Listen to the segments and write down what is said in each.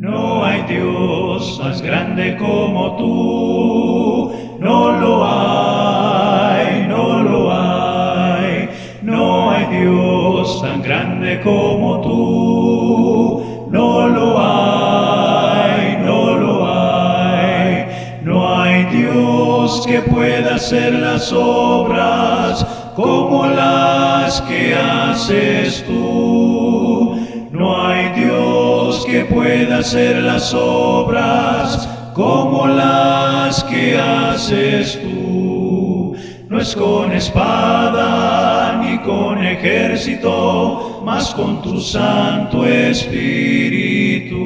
No hay Dios más grande como tú, no lo hay, no lo hay. No hay Dios tan grande como tú, no lo hay, no lo hay. No hay Dios que pueda hacer las obras como las que haces tú. No hay pueda hacer las obras como las que haces tú. No es con espada ni con ejército, mas con tu Santo Espíritu.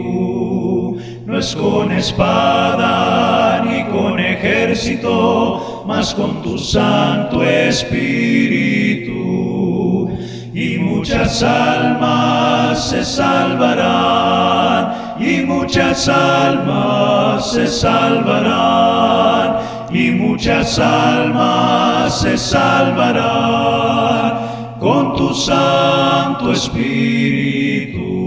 No es con espada ni con ejército, mas con tu Santo Espíritu y muchas almas se salvarán, y muchas almas se salvarán, y muchas almas se salvarán con tu Santo Espíritu.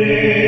me.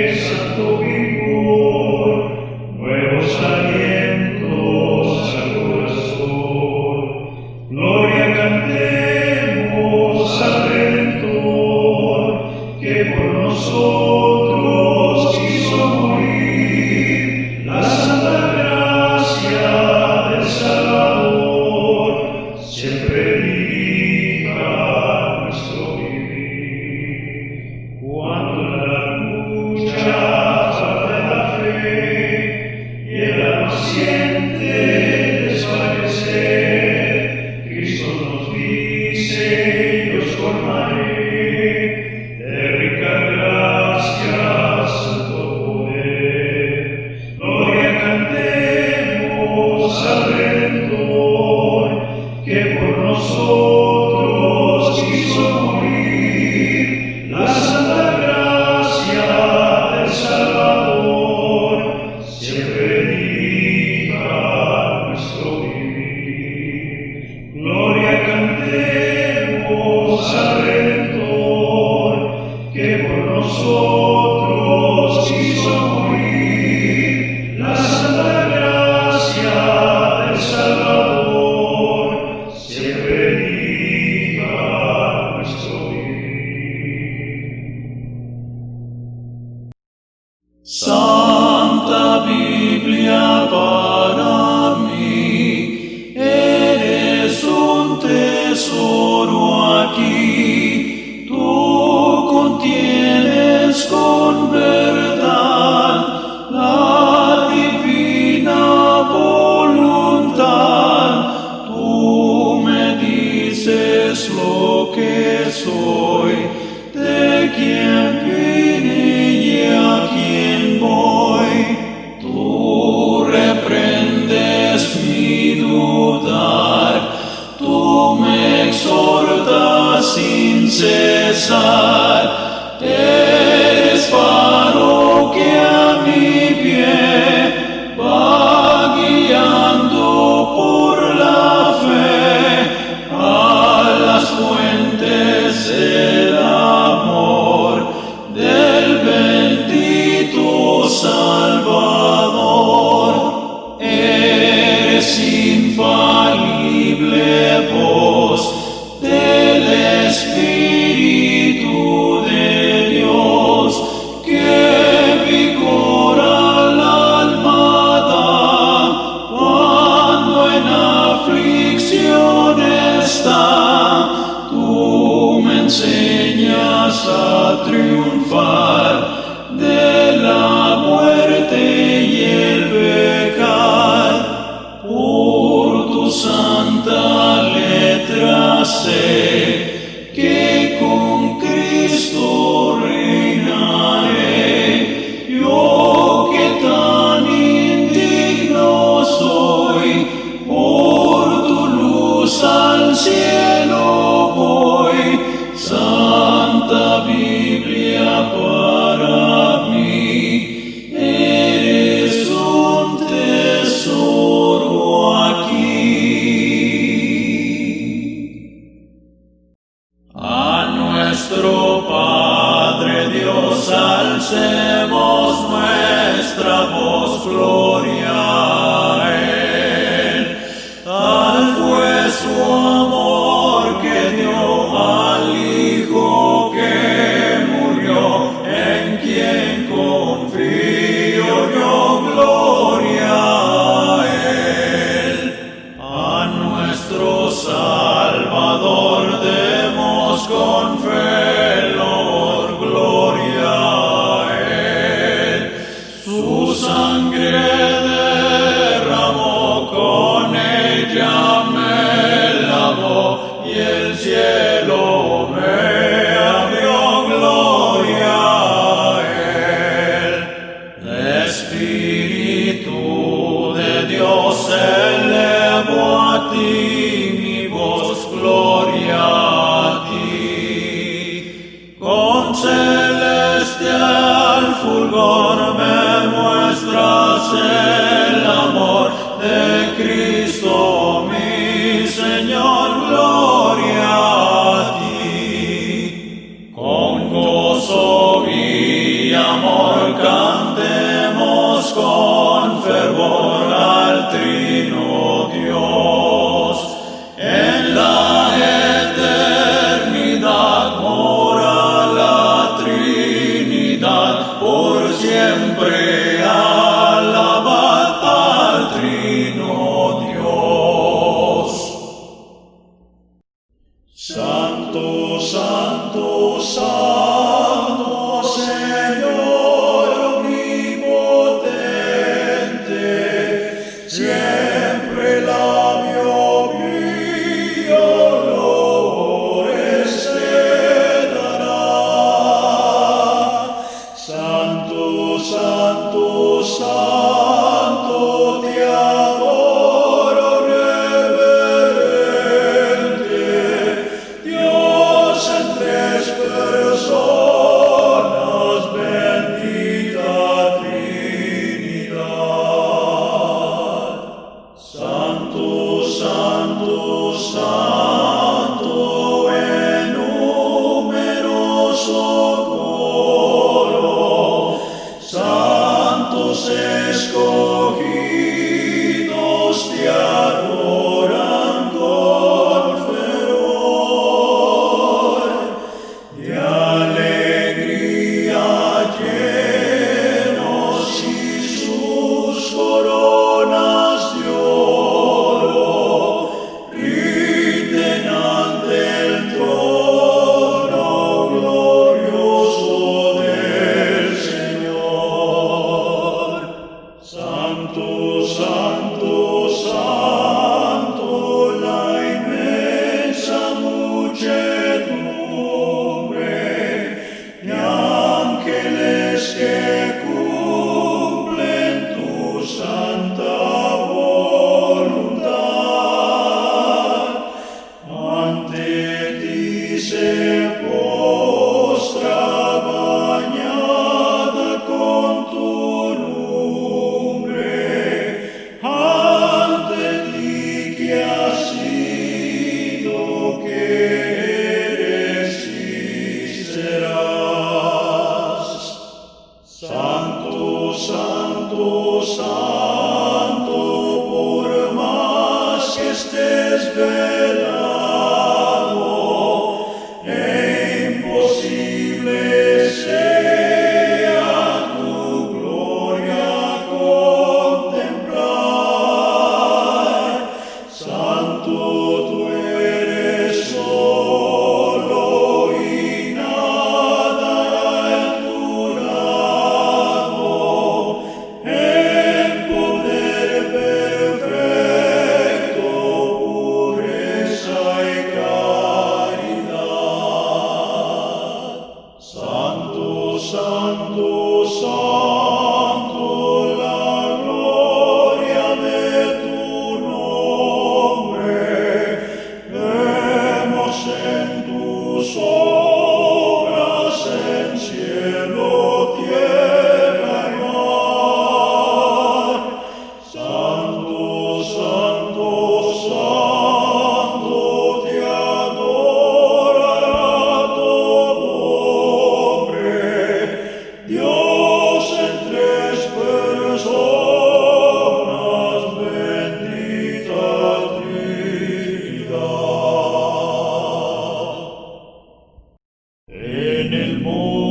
more.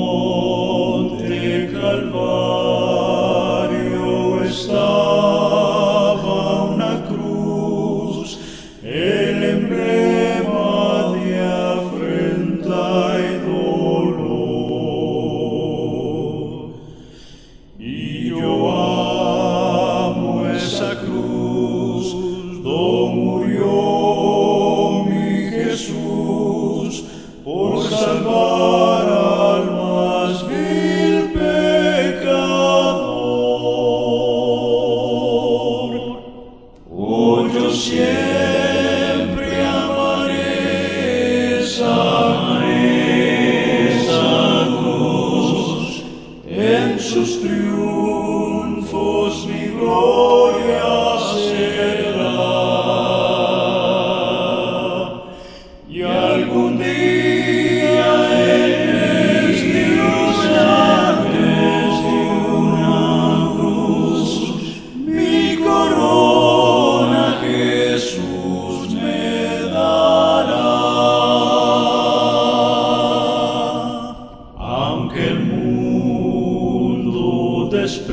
desprecie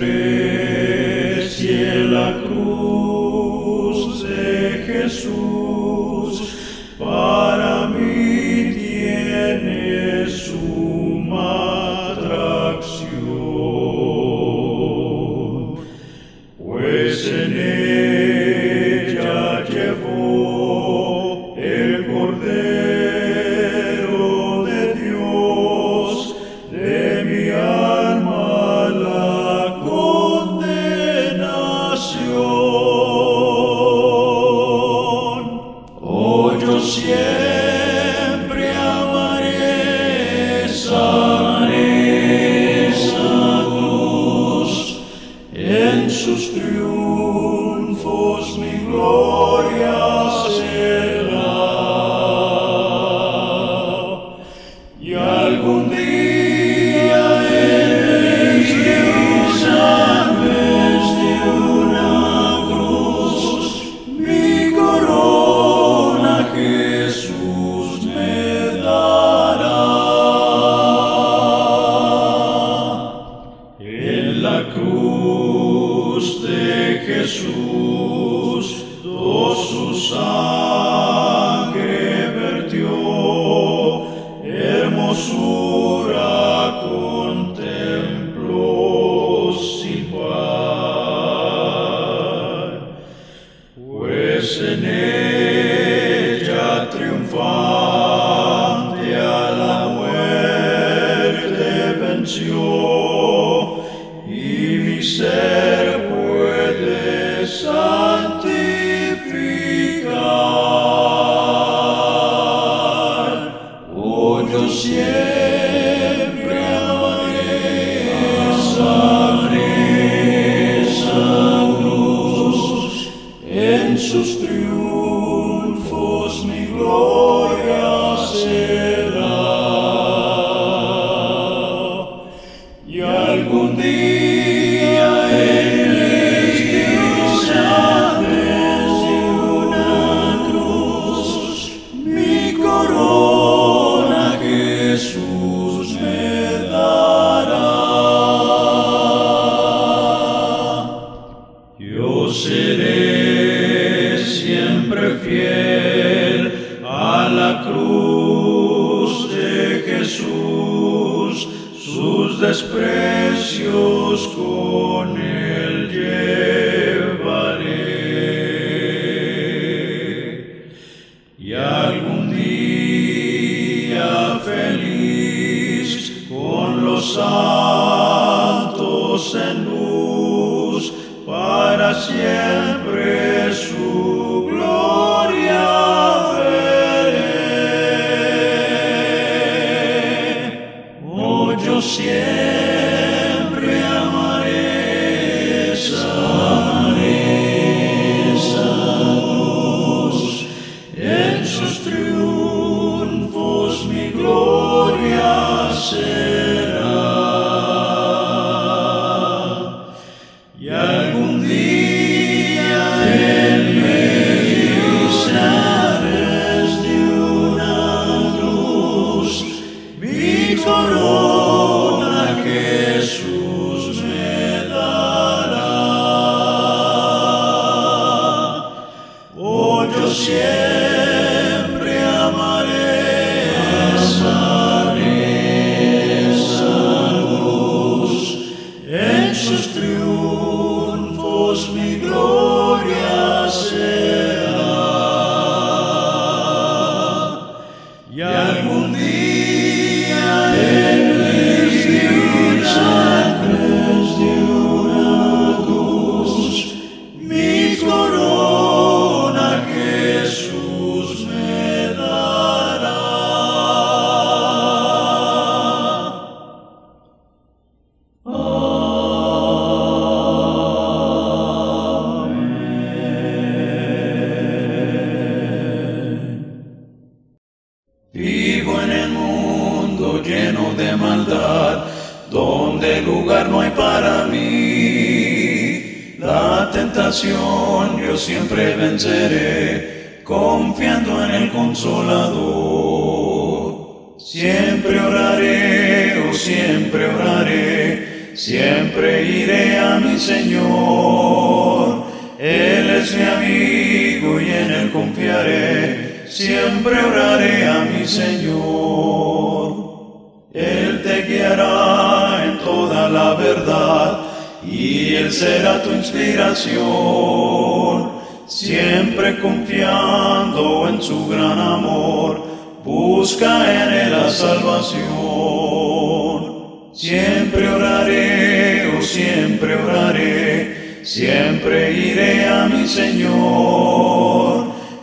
la cruz de Jesús, para mí tiene su mano. cruz de Jesús. Yo seré siempre fiel a la cruz de Jesús, sus desprecios con él. Oh, siempre oraré a mi Señor. Él te guiará en toda la verdad y Él será tu inspiración. Siempre confiando en su gran amor, busca en Él la salvación. Siempre oraré, oh siempre oraré, siempre iré a mi Señor.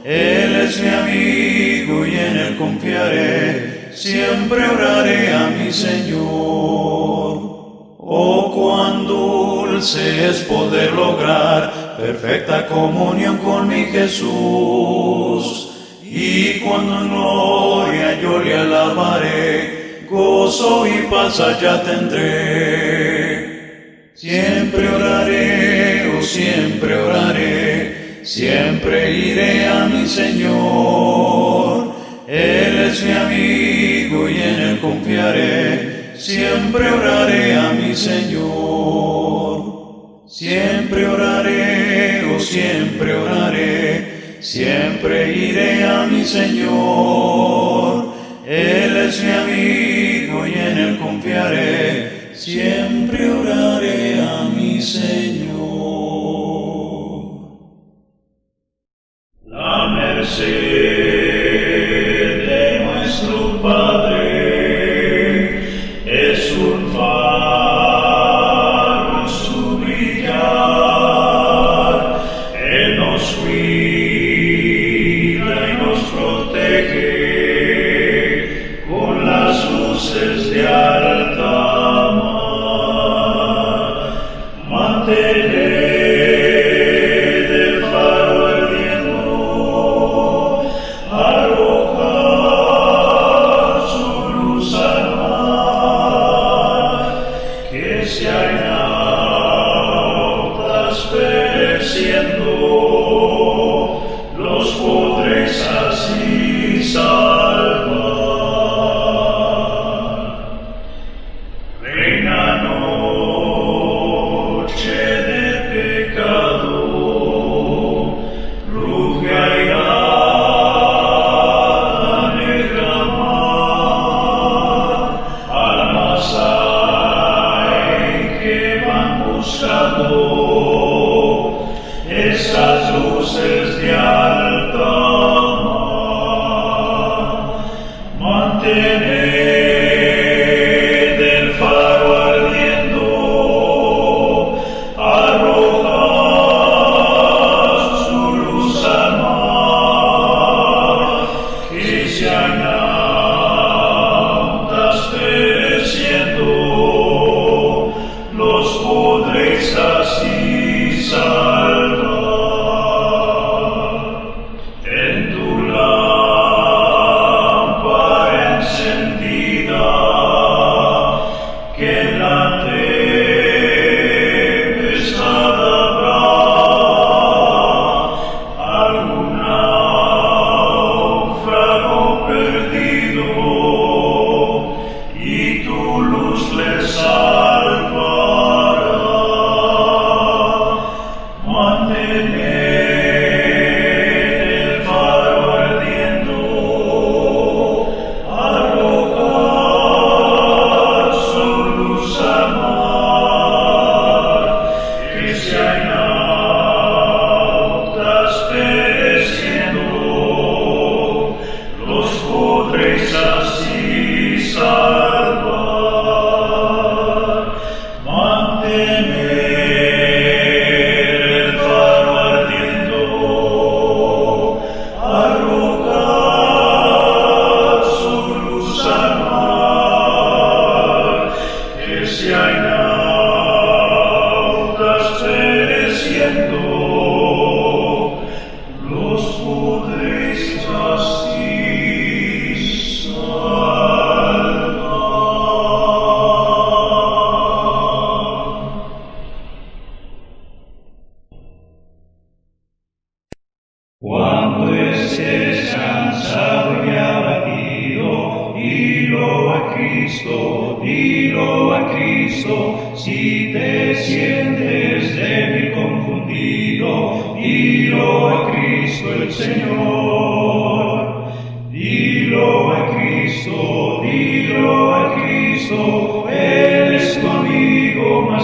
Él es mi amigo y en Él confiaré, siempre oraré a mi Señor. Oh, cuán dulce es poder lograr perfecta comunión con mi Jesús. Y cuando en gloria yo le alabaré, gozo y paz allá tendré. Siempre oraré, oh siempre oraré, siempre iré a mi Señor. Él es mi amigo y en él confiaré, siempre oraré a mi Señor. Siempre oraré, oh siempre oraré, siempre iré a mi Señor. Él es mi amigo y en él confiaré, siempre oraré a mi Señor.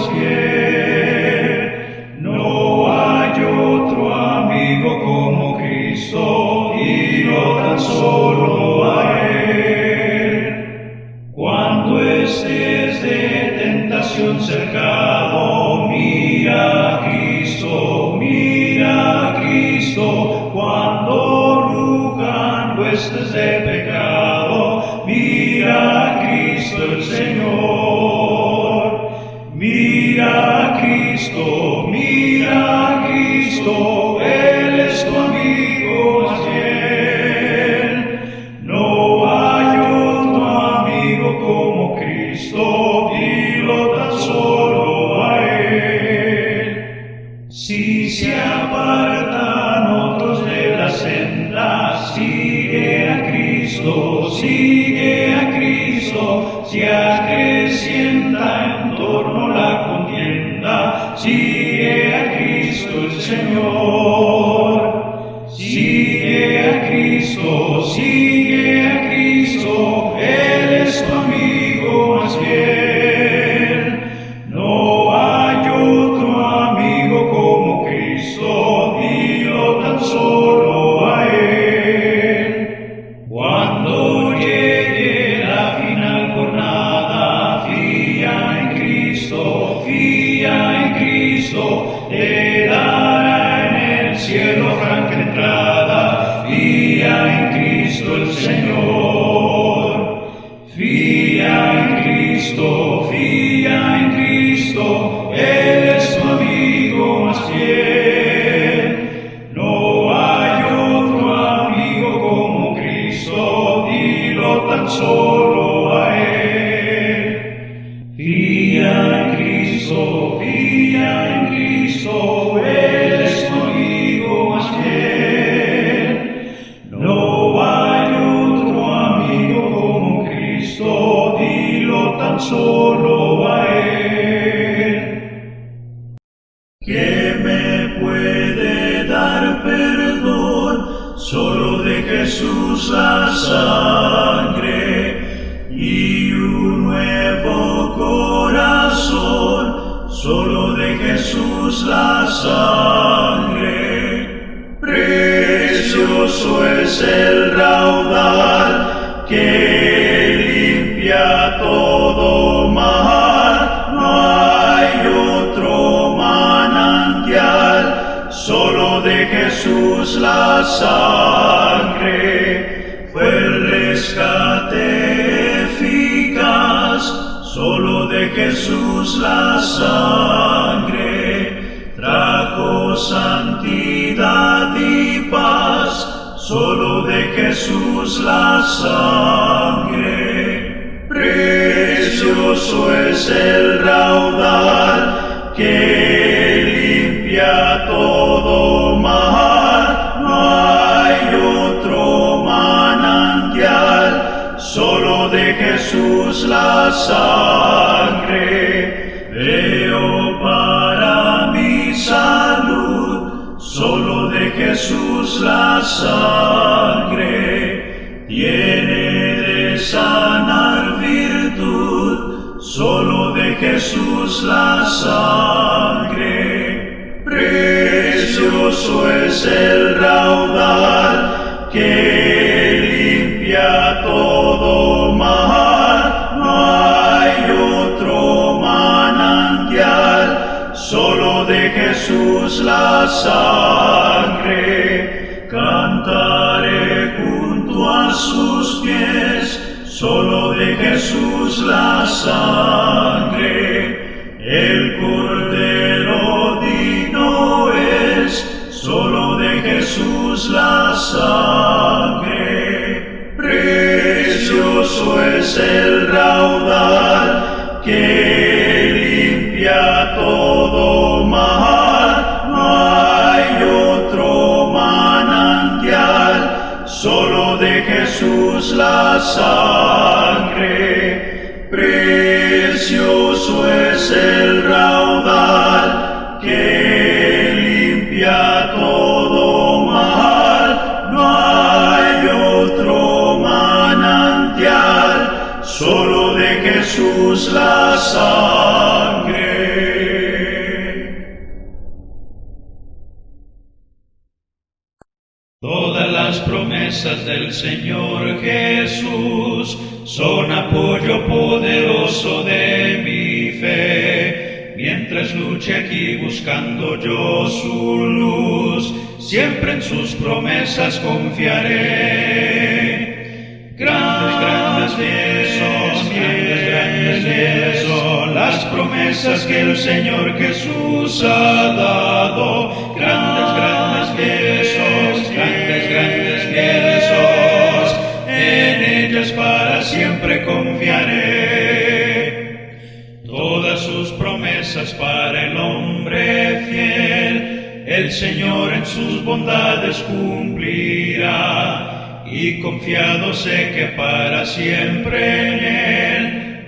Ciebie. Es el raudal que limpia todo mal. No hay otro manantial, solo de Jesús la sangre fue el rescate eficaz. Solo de Jesús la sangre trajo sangre. Jesús la sangre, precioso es el raudal que limpia todo mal, no hay otro manantial, solo de Jesús la sangre. Glorioso es el raudal que limpia todo mal. No hay otro manantial, solo de Jesús la sangre. Cantaré junto a sus pies, solo de Jesús la sangre. La del Señor Jesús son apoyo poderoso de mi fe. Mientras luche aquí buscando yo su luz, siempre en sus promesas confiaré. Grandes, grandes las promesas que el Señor Jesús ha dado. Grandes, grandes fieles son, grandes, grandes fieles son. En ellas para siempre confiaré. Todas sus promesas para el hombre fiel, el Señor en sus bondades cumplirá. Y confiado sé que para siempre en Él,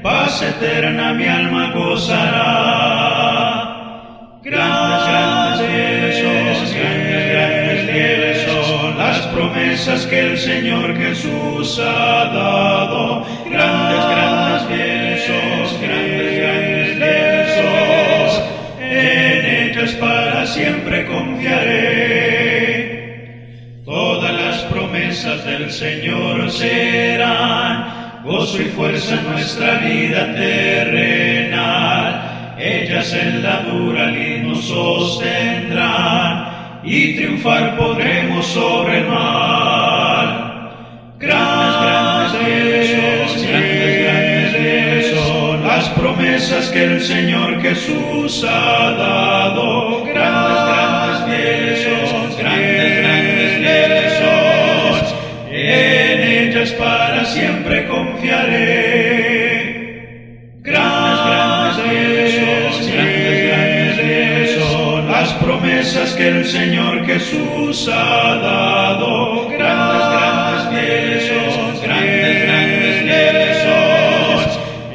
paz eterna mi alma gozará. Grandes, grandes son, grandes, grandes fieles son las promesas que el Señor Jesús ha dado. Grandes, grandes fieles grandes, grandes fieles. En ellas para siempre confiaré. Todas las promesas del Señor serán gozo y fuerza en nuestra vida terrenal. Ellas en la dura lid nos sostendrán y triunfar podremos sobre el mal. Grandes, grandes grandes, grandes fieles son las promesas que el Señor Jesús ha dado. Siempre confiaré. Grandes, grandes grandes, grandes son las promesas que el Señor Jesús ha dado. Grandes, grandes son, grandes, grandes son.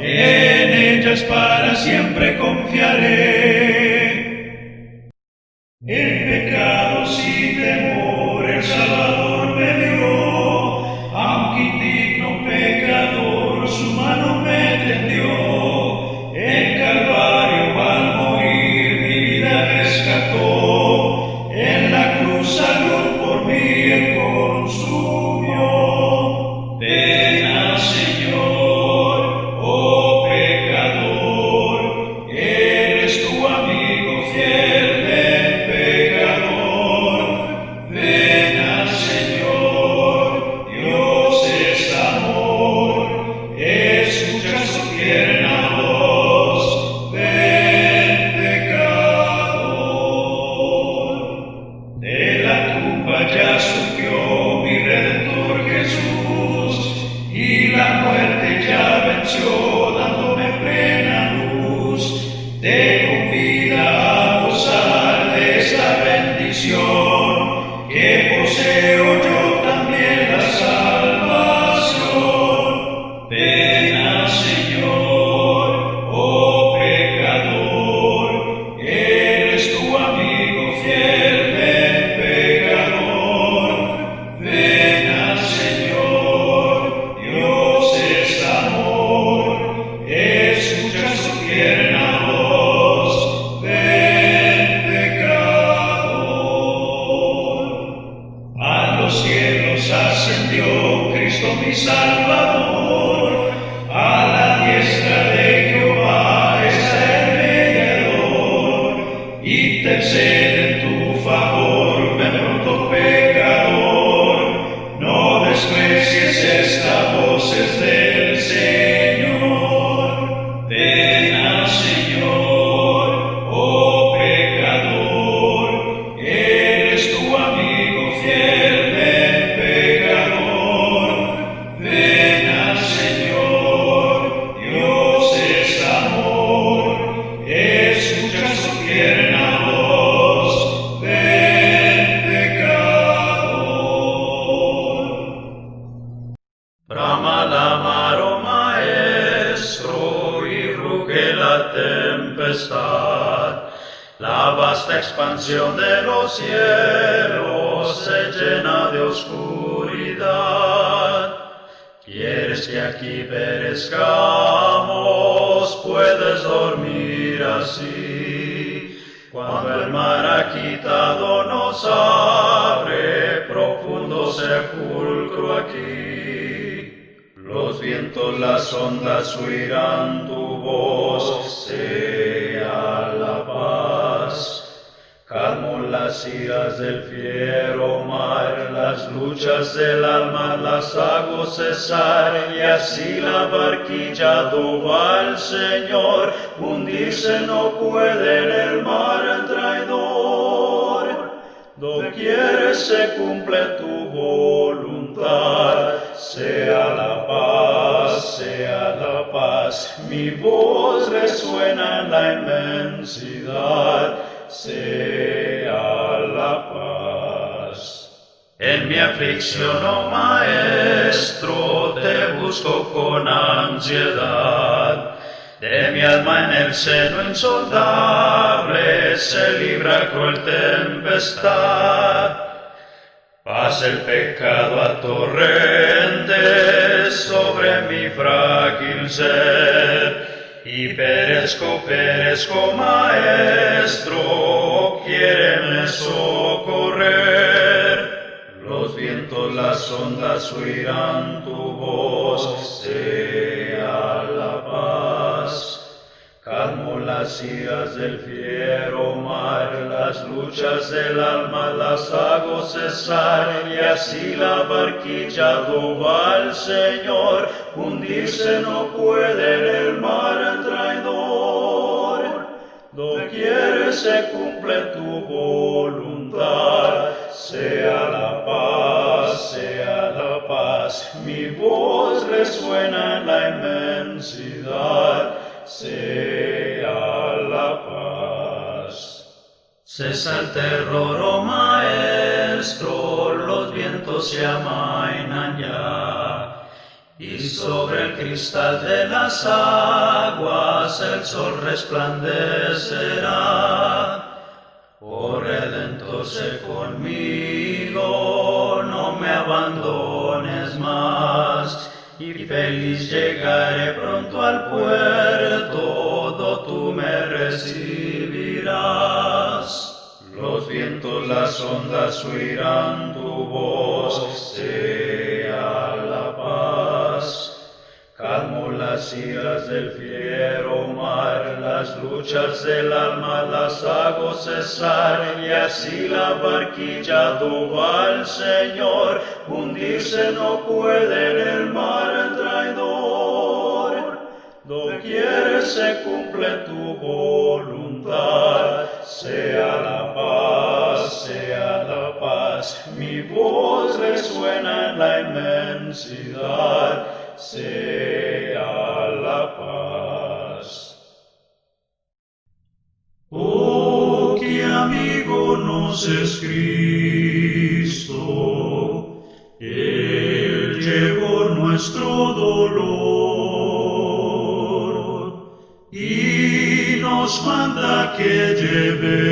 En ellas para siempre confiaré. Las iras del fiero mar, las luchas del alma las hago cesar, y así la barquilla va al Señor, hundirse no puede en el mar traidor. Doquier se cumple tu voluntad, sea la paz, sea la paz, mi voz resuena en la inmensidad. Sea mi aflicción, oh Maestro, te busco con ansiedad. De mi alma en el seno insoldable se libra cruel tempestad. Pasa el pecado a torrentes sobre mi frágil ser y perezco, perezco, maestro, quiéreme socorrer. Los vientos, las ondas oirán tu voz, sea la paz. Calmo las iras del fiero mar, las luchas del alma las hago cesar, y así la barquilla va al Señor, hundirse no puede en el mar traidor. Doquier se cumple tu voluntad, sea la paz, sea la paz, mi voz resuena en la inmensidad sea la paz. Cesa el terror, oh maestro, los vientos se amainan ya, y sobre el cristal de las aguas el sol resplandecerá. Oh Redentor, sé conmigo, no me abandones más y feliz llegaré pronto al puerto, todo tú me recibirás. Los vientos, las ondas oirán tu voz, las iras del fiero mar, las luchas del alma las hago cesar, y así la barquilla va al Señor, hundirse no puede en el mar traidor. Doquier se cumple tu voluntad, sea la paz, sea la paz, mi voz resuena en la inmensidad sea la paz. Oh, qué amigo nos es Cristo, Él llevó nuestro dolor y nos manda que llevemos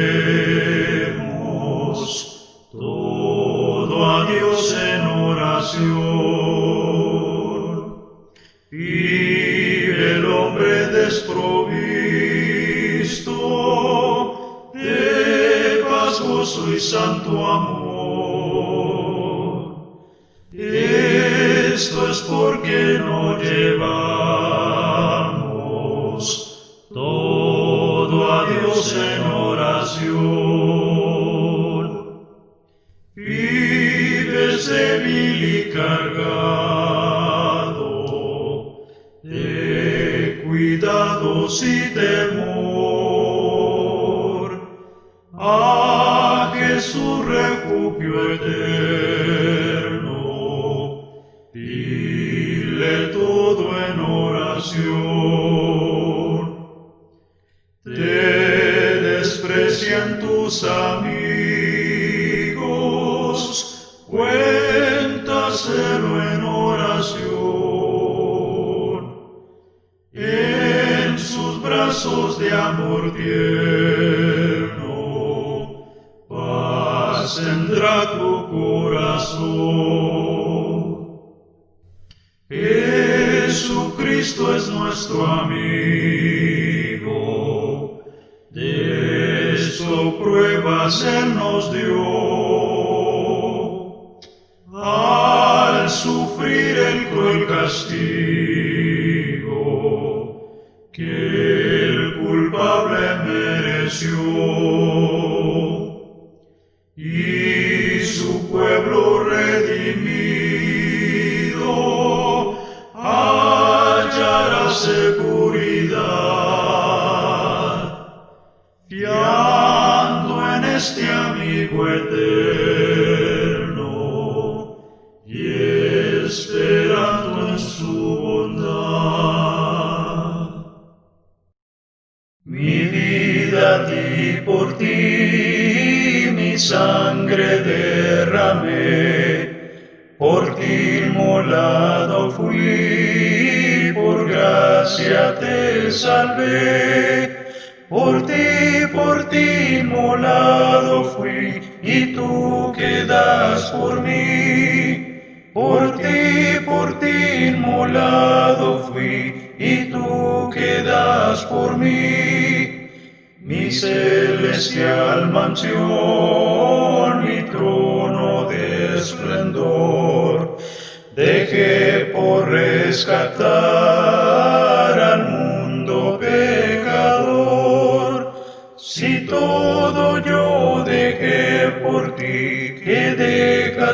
todo a Dios en oración. Desprovisto de paz, gozo y santo amor. Esto es porque no llevamos todo a Dios en oración. Vives débil y cargado cuidados y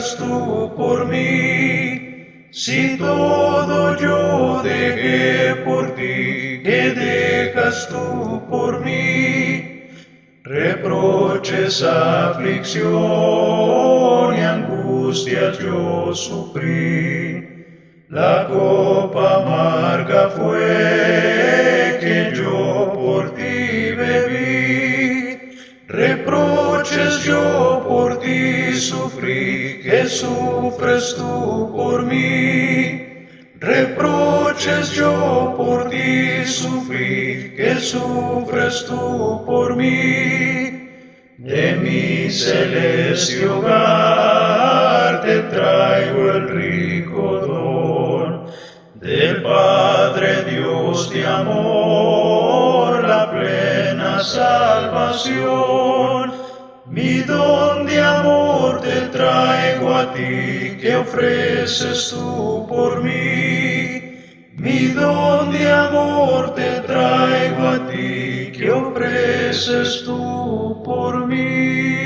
dejas tú por mí? Si todo yo dejé por ti, ¿qué dejas tú por mí? Reproches, aflicción y angustias yo sufrí. La copa amarga fue que yo por ti bebí. Reproches yo por sufrí, que sufres tú por mí. Reproches yo por ti sufrí, que sufres tú por mí. De mi celeste hogar te traigo el rico don del Padre Dios de amor, la plena salvación. Mi don traigo a ti, que ofreces tú por mí. Mi don de amor te traigo a ti, que ofreces tú por mí.